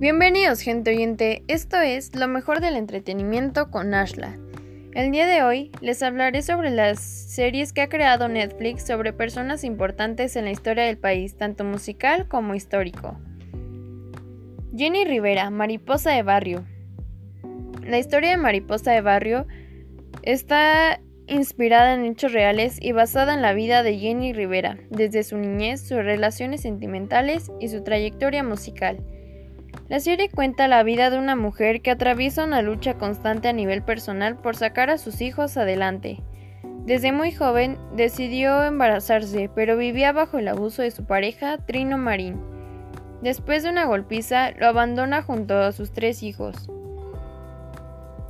Bienvenidos gente oyente, esto es lo mejor del entretenimiento con Ashla. El día de hoy les hablaré sobre las series que ha creado Netflix sobre personas importantes en la historia del país, tanto musical como histórico. Jenny Rivera, Mariposa de Barrio. La historia de Mariposa de Barrio está inspirada en hechos reales y basada en la vida de Jenny Rivera, desde su niñez, sus relaciones sentimentales y su trayectoria musical. La serie cuenta la vida de una mujer que atraviesa una lucha constante a nivel personal por sacar a sus hijos adelante. Desde muy joven decidió embarazarse, pero vivía bajo el abuso de su pareja, Trino Marín. Después de una golpiza, lo abandona junto a sus tres hijos.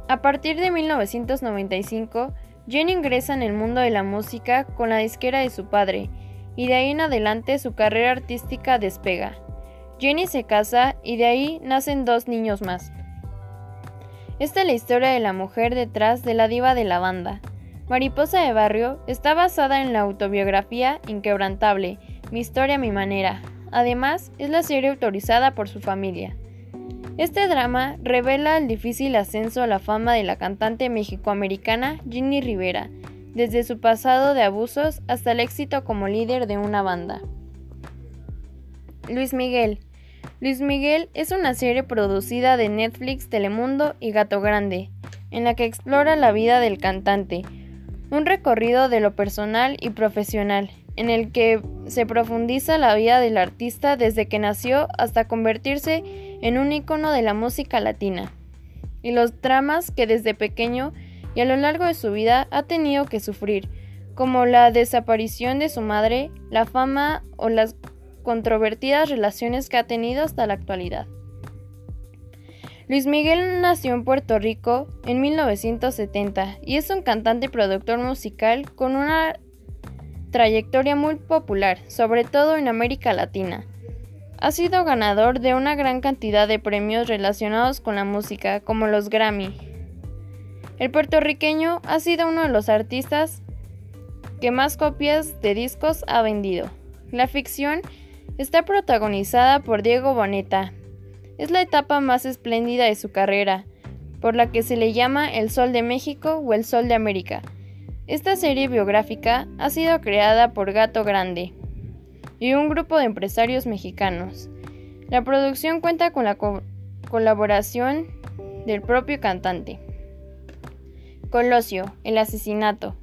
A partir de 1995, Jenny ingresa en el mundo de la música con la disquera de su padre, y de ahí en adelante su carrera artística despega. Jenny se casa y de ahí nacen dos niños más. Esta es la historia de la mujer detrás de la diva de la banda. Mariposa de Barrio está basada en la autobiografía Inquebrantable, Mi historia, mi manera. Además, es la serie autorizada por su familia. Este drama revela el difícil ascenso a la fama de la cantante mexicoamericana Jenny Rivera, desde su pasado de abusos hasta el éxito como líder de una banda. Luis Miguel Luis Miguel es una serie producida de Netflix, Telemundo y Gato Grande, en la que explora la vida del cantante, un recorrido de lo personal y profesional, en el que se profundiza la vida del artista desde que nació hasta convertirse en un icono de la música latina, y los dramas que desde pequeño y a lo largo de su vida ha tenido que sufrir, como la desaparición de su madre, la fama o las controvertidas relaciones que ha tenido hasta la actualidad. Luis Miguel nació en Puerto Rico en 1970 y es un cantante y productor musical con una trayectoria muy popular, sobre todo en América Latina. Ha sido ganador de una gran cantidad de premios relacionados con la música, como los Grammy. El puertorriqueño ha sido uno de los artistas que más copias de discos ha vendido. La ficción Está protagonizada por Diego Boneta. Es la etapa más espléndida de su carrera, por la que se le llama El Sol de México o El Sol de América. Esta serie biográfica ha sido creada por Gato Grande y un grupo de empresarios mexicanos. La producción cuenta con la colaboración del propio cantante. Colosio, el asesinato.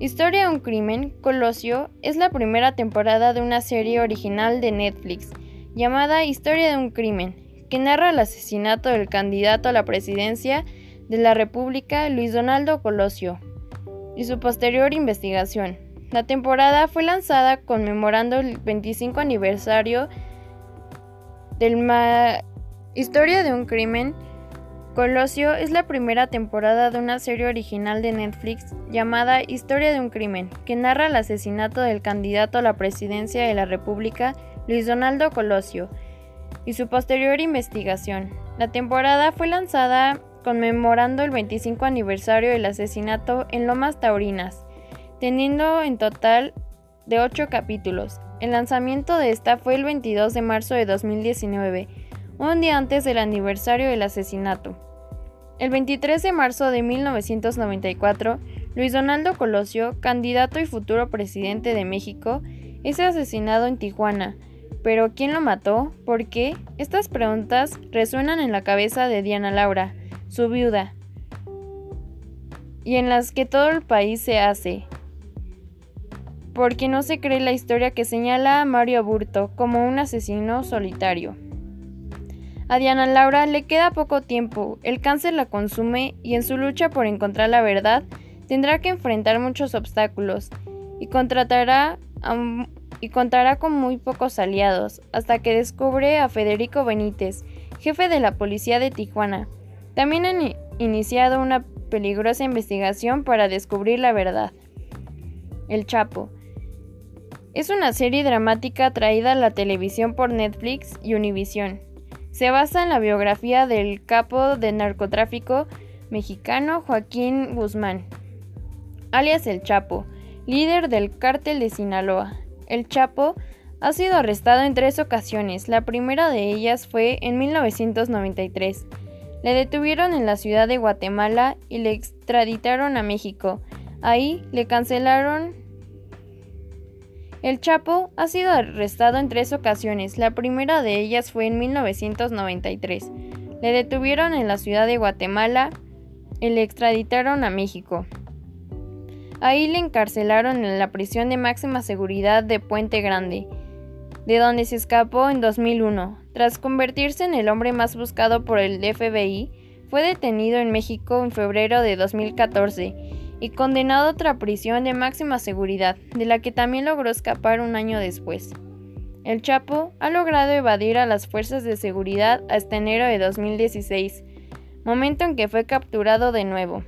Historia de un crimen, Colosio es la primera temporada de una serie original de Netflix llamada Historia de un crimen, que narra el asesinato del candidato a la presidencia de la República, Luis Donaldo Colosio, y su posterior investigación. La temporada fue lanzada conmemorando el 25 aniversario del ma Historia de un crimen, Colosio es la primera temporada de una serie original de Netflix llamada Historia de un crimen, que narra el asesinato del candidato a la presidencia de la República, Luis Donaldo Colosio, y su posterior investigación. La temporada fue lanzada conmemorando el 25 aniversario del asesinato en Lomas Taurinas, teniendo en total de 8 capítulos. El lanzamiento de esta fue el 22 de marzo de 2019, un día antes del aniversario del asesinato. El 23 de marzo de 1994, Luis Donaldo Colosio, candidato y futuro presidente de México, es asesinado en Tijuana. Pero ¿quién lo mató? ¿Por qué? Estas preguntas resuenan en la cabeza de Diana Laura, su viuda, y en las que todo el país se hace, porque no se cree la historia que señala a Mario Aburto como un asesino solitario. A Diana Laura le queda poco tiempo, el cáncer la consume y en su lucha por encontrar la verdad tendrá que enfrentar muchos obstáculos y contará con muy pocos aliados, hasta que descubre a Federico Benítez, jefe de la policía de Tijuana. También han iniciado una peligrosa investigación para descubrir la verdad. El Chapo. Es una serie dramática traída a la televisión por Netflix y Univision. Se basa en la biografía del capo de narcotráfico mexicano Joaquín Guzmán, alias El Chapo, líder del cártel de Sinaloa. El Chapo Ha sido arrestado en tres ocasiones, la primera de ellas fue en 1993. Le detuvieron en la ciudad de Guatemala y le extraditaron a México. Ahí le cancelaron el Chapo ha sido arrestado en tres ocasiones, la primera de ellas fue en 1993. Le detuvieron en la ciudad de Guatemala y le extraditaron a México. Ahí le encarcelaron en la prisión de máxima seguridad de Puente Grande, de donde se escapó en 2001. Tras convertirse en el hombre más buscado por el FBI, fue detenido en México en febrero de 2014 y condenado a otra prisión de máxima seguridad, de la que también logró escapar un año después. El Chapo ha logrado evadir a las fuerzas de seguridad hasta enero de 2016, momento en que fue capturado de nuevo.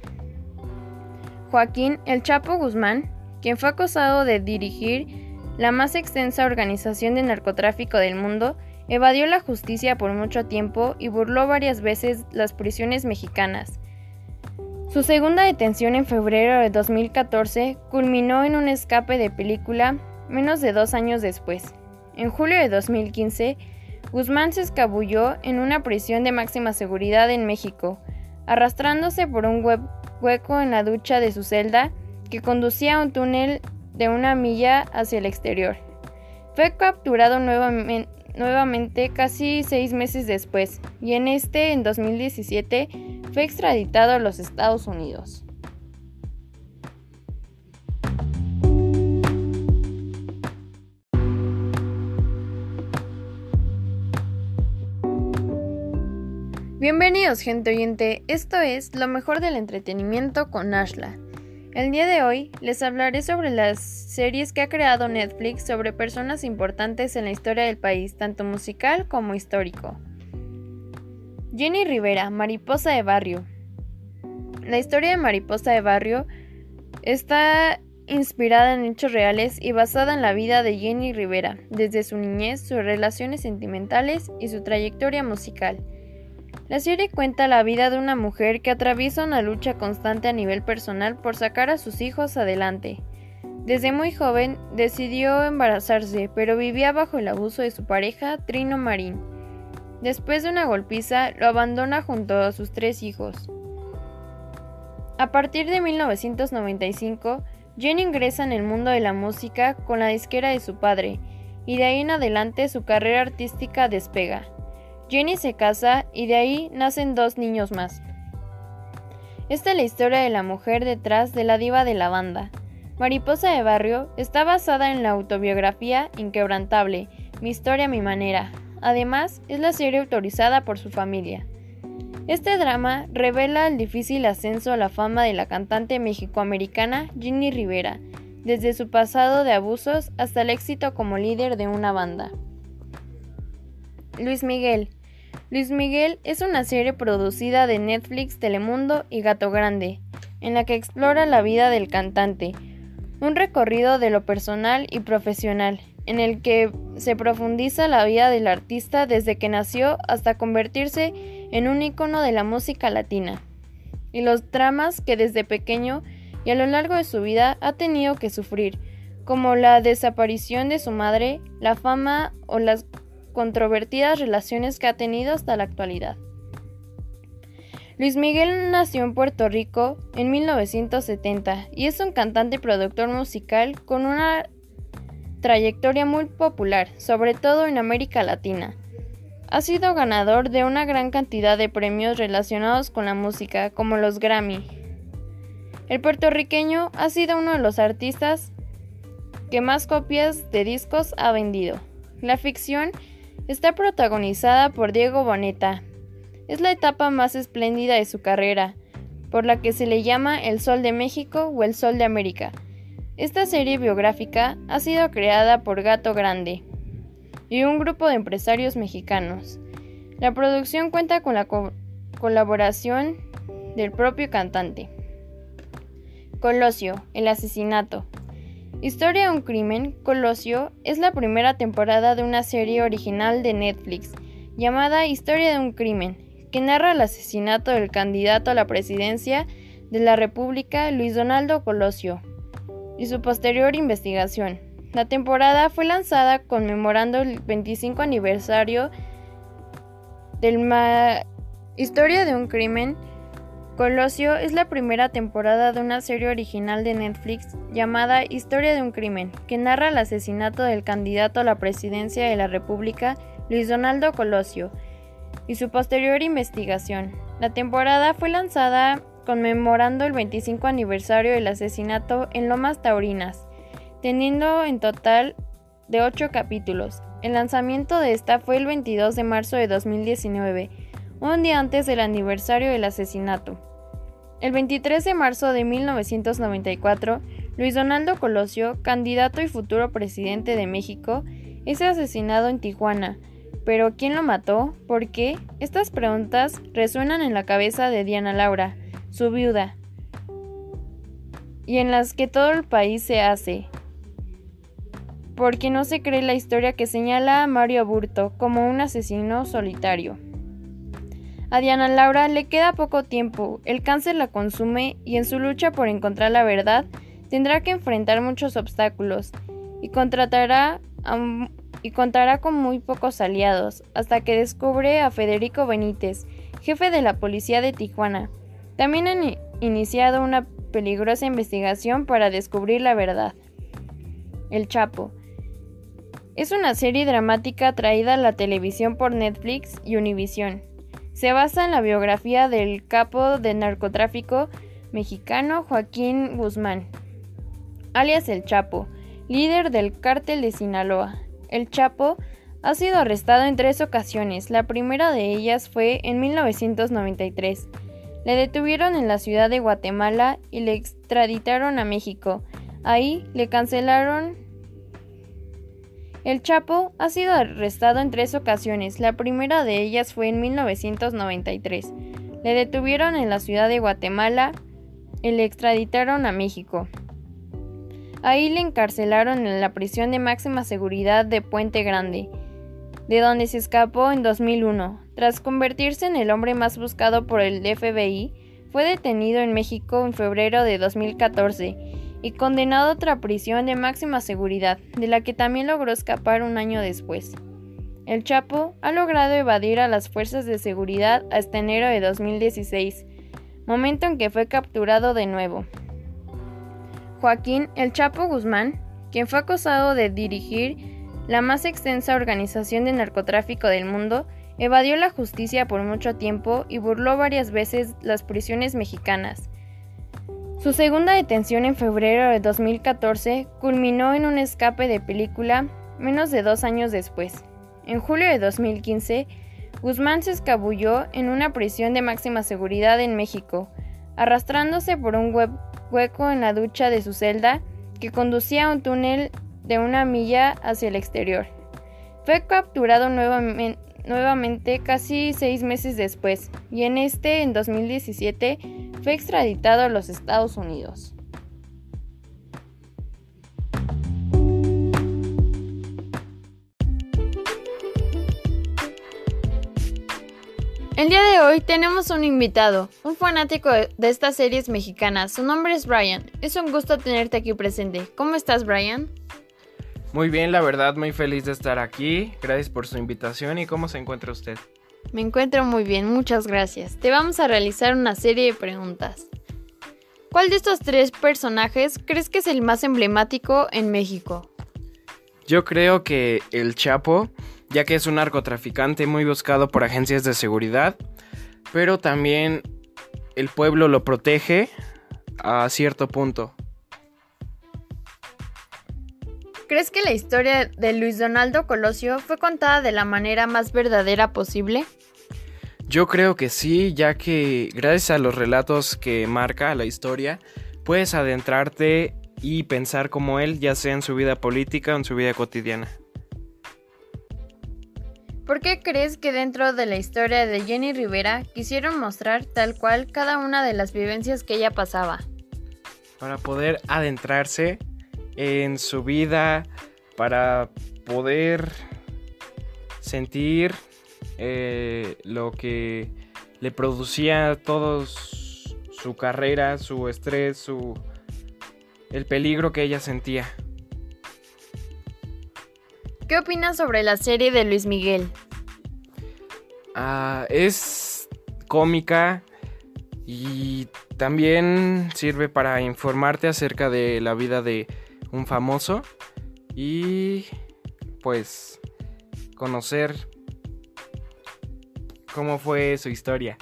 Joaquín El Chapo Guzmán, quien fue acusado de dirigir la más extensa organización de narcotráfico del mundo, evadió la justicia por mucho tiempo y burló varias veces las prisiones mexicanas, su segunda detención en febrero de 2014 culminó en un escape de película menos de dos años después. En julio de 2015, Guzmán se escabulló en una prisión de máxima seguridad en México, arrastrándose por un hueco en la ducha de su celda que conducía a un túnel de una milla hacia el exterior. Fue capturado nuevamente, casi seis meses después, y en este, en 2017, fue extraditado a los Estados Unidos. Bienvenidos gente oyente, esto es lo mejor del entretenimiento con Ashla. El día de hoy les hablaré sobre las series que ha creado Netflix sobre personas importantes en la historia del país, tanto musical como histórico. Jenny Rivera, Mariposa de Barrio. La historia de Mariposa de Barrio está inspirada en hechos reales y basada en la vida de Jenny Rivera, desde su niñez, sus relaciones sentimentales y su trayectoria musical. La serie cuenta la vida de una mujer que atraviesa una lucha constante a nivel personal por sacar a sus hijos adelante. Desde muy joven decidió embarazarse, pero vivía bajo el abuso de su pareja, Trino Marín. Después de una golpiza, lo abandona junto a sus tres hijos. A partir de 1995, Jenny ingresa en el mundo de la música con la disquera de su padre, y de ahí en adelante su carrera artística despega. Jenny se casa y de ahí nacen dos niños más. Esta es la historia de la mujer detrás de la diva de la banda. Mariposa de Barrio está basada en la autobiografía Inquebrantable, Mi historia, mi manera. Además, es la serie autorizada por su familia. Este drama revela el difícil ascenso a la fama de la cantante mexicoamericana Jenny Rivera, desde su pasado de abusos hasta el éxito como líder de una banda. Luis Miguel Luis Miguel es una serie producida de Netflix, Telemundo y Gato Grande, en la que explora la vida del cantante, un recorrido de lo personal y profesional, en el que se profundiza la vida del artista desde que nació hasta convertirse en un icono de la música latina, y los dramas que desde pequeño y a lo largo de su vida ha tenido que sufrir, como la desaparición de su madre, la fama o las controvertidas relaciones que ha tenido hasta la actualidad. Luis Miguel nació en Puerto Rico en 1970 y es un cantante y productor musical con una trayectoria muy popular, sobre todo en América Latina. Ha sido ganador de una gran cantidad de premios relacionados con la música, como los Grammy. El puertorriqueño ha sido uno de los artistas que más copias de discos ha vendido. La ficción Está protagonizada por Diego Boneta. Es la etapa más espléndida de su carrera, por la que se le llama El Sol de México o El Sol de América. Esta serie biográfica ha sido creada por Gato Grande y un grupo de empresarios mexicanos. La producción cuenta con la colaboración del propio cantante. Colosio, el asesinato. Historia de un crimen, Colosio es la primera temporada de una serie original de Netflix llamada Historia de un crimen, que narra el asesinato del candidato a la presidencia de la República, Luis Donaldo Colosio, y su posterior investigación. La temporada fue lanzada conmemorando el 25 aniversario del ma Historia de un crimen. Colosio es la primera temporada de una serie original de Netflix llamada Historia de un crimen, que narra el asesinato del candidato a la presidencia de la República, Luis Donaldo Colosio, y su posterior investigación. La temporada fue lanzada conmemorando el 25 aniversario del asesinato en Lomas Taurinas, teniendo en total de 8 capítulos. El lanzamiento de esta fue el 22 de marzo de 2019, un día antes del aniversario del asesinato. El 23 de marzo de 1994, Luis Donaldo Colosio, candidato y futuro presidente de México, es asesinado en Tijuana. Pero ¿quién lo mató? ¿Por qué? Estas preguntas resuenan en la cabeza de Diana Laura, su viuda, y en las que todo el país se hace, porque no se cree la historia que señala a Mario Aburto como un asesino solitario. A Diana Laura le queda poco tiempo, el cáncer la consume y en su lucha por encontrar la verdad tendrá que enfrentar muchos obstáculos y contratará y contará con muy pocos aliados, hasta que descubre a Federico Benítez, jefe de la policía de Tijuana. También han iniciado una peligrosa investigación para descubrir la verdad. El Chapo. Es una serie dramática traída a la televisión por Netflix y Univision. Se basa en la biografía del capo de narcotráfico mexicano Joaquín Guzmán, alias El Chapo, líder del cártel de Sinaloa. El Chapo ha sido arrestado en tres ocasiones, la primera de ellas fue en 1993. Le detuvieron en la ciudad de Guatemala y le extraditaron a México. Ahí le cancelaron el Chapo ha sido arrestado en tres ocasiones, la primera de ellas fue en 1993. Le detuvieron en la ciudad de Guatemala y le extraditaron a México. Ahí le encarcelaron en la prisión de máxima seguridad de Puente Grande, de donde se escapó en 2001. Tras convertirse en el hombre más buscado por el FBI, fue detenido en México en febrero de 2014 y condenado a otra prisión de máxima seguridad, de la que también logró escapar un año después. El Chapo ha logrado evadir a las fuerzas de seguridad hasta enero de 2016, momento en que fue capturado de nuevo. Joaquín El Chapo Guzmán, quien fue acusado de dirigir la más extensa organización de narcotráfico del mundo, evadió la justicia por mucho tiempo y burló varias veces las prisiones mexicanas, su segunda detención en febrero de 2014 culminó en un escape de película menos de dos años después. En julio de 2015, Guzmán se escabulló en una prisión de máxima seguridad en México, arrastrándose por un hueco en la ducha de su celda que conducía a un túnel de una milla hacia el exterior. Fue capturado nuevamente, casi seis meses después, y en este, en 2017, fue extraditado a los Estados Unidos. El día de hoy tenemos un invitado, un fanático de estas series mexicanas. Su nombre es Brian. Es un gusto tenerte aquí presente. ¿Cómo estás, Brian? Muy bien, la verdad, muy feliz de estar aquí. Gracias por su invitación y cómo se encuentra usted. Me encuentro muy bien, muchas gracias. Te vamos a realizar una serie de preguntas. ¿Cuál de estos tres personajes crees que es el más emblemático en México? Yo creo que el Chapo, ya que es un narcotraficante muy buscado por agencias de seguridad, pero también el pueblo lo protege a cierto punto. ¿Crees que la historia de Luis Donaldo Colosio fue contada de la manera más verdadera posible? Yo creo que sí, ya que gracias a los relatos que marca la historia, puedes adentrarte y pensar como él, ya sea en su vida política o en su vida cotidiana. ¿Por qué crees que dentro de la historia de Jenny Rivera quisieron mostrar tal cual cada una de las vivencias que ella pasaba? Para poder adentrarse en su vida para poder sentir eh, lo que le producía todo su carrera, su estrés, su el peligro que ella sentía. ¿Qué opinas sobre la serie de Luis Miguel? Ah, es cómica y también sirve para informarte acerca de la vida de un famoso y pues conocer cómo fue su historia.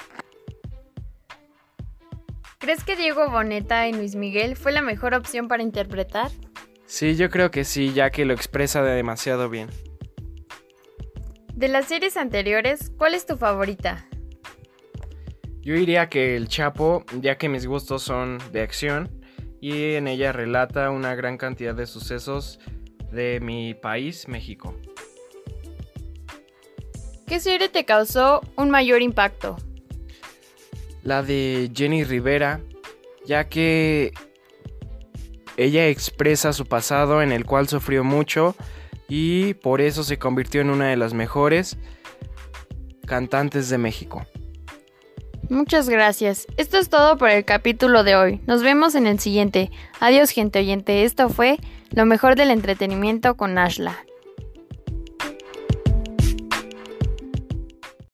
¿Crees que Diego Boneta y Luis Miguel fue la mejor opción para interpretar? Sí, yo creo que sí, ya que lo expresa demasiado bien. De las series anteriores, ¿cuál es tu favorita? Yo diría que El Chapo, ya que mis gustos son de acción y en ella relata una gran cantidad de sucesos de mi país, México. ¿Qué serie te causó un mayor impacto? La de Jenny Rivera, ya que ella expresa su pasado en el cual sufrió mucho y por eso se convirtió en una de las mejores cantantes de México. Muchas gracias. Esto es todo por el capítulo de hoy. Nos vemos en el siguiente. Adiós gente oyente. Esto fue lo mejor del entretenimiento con Ashla.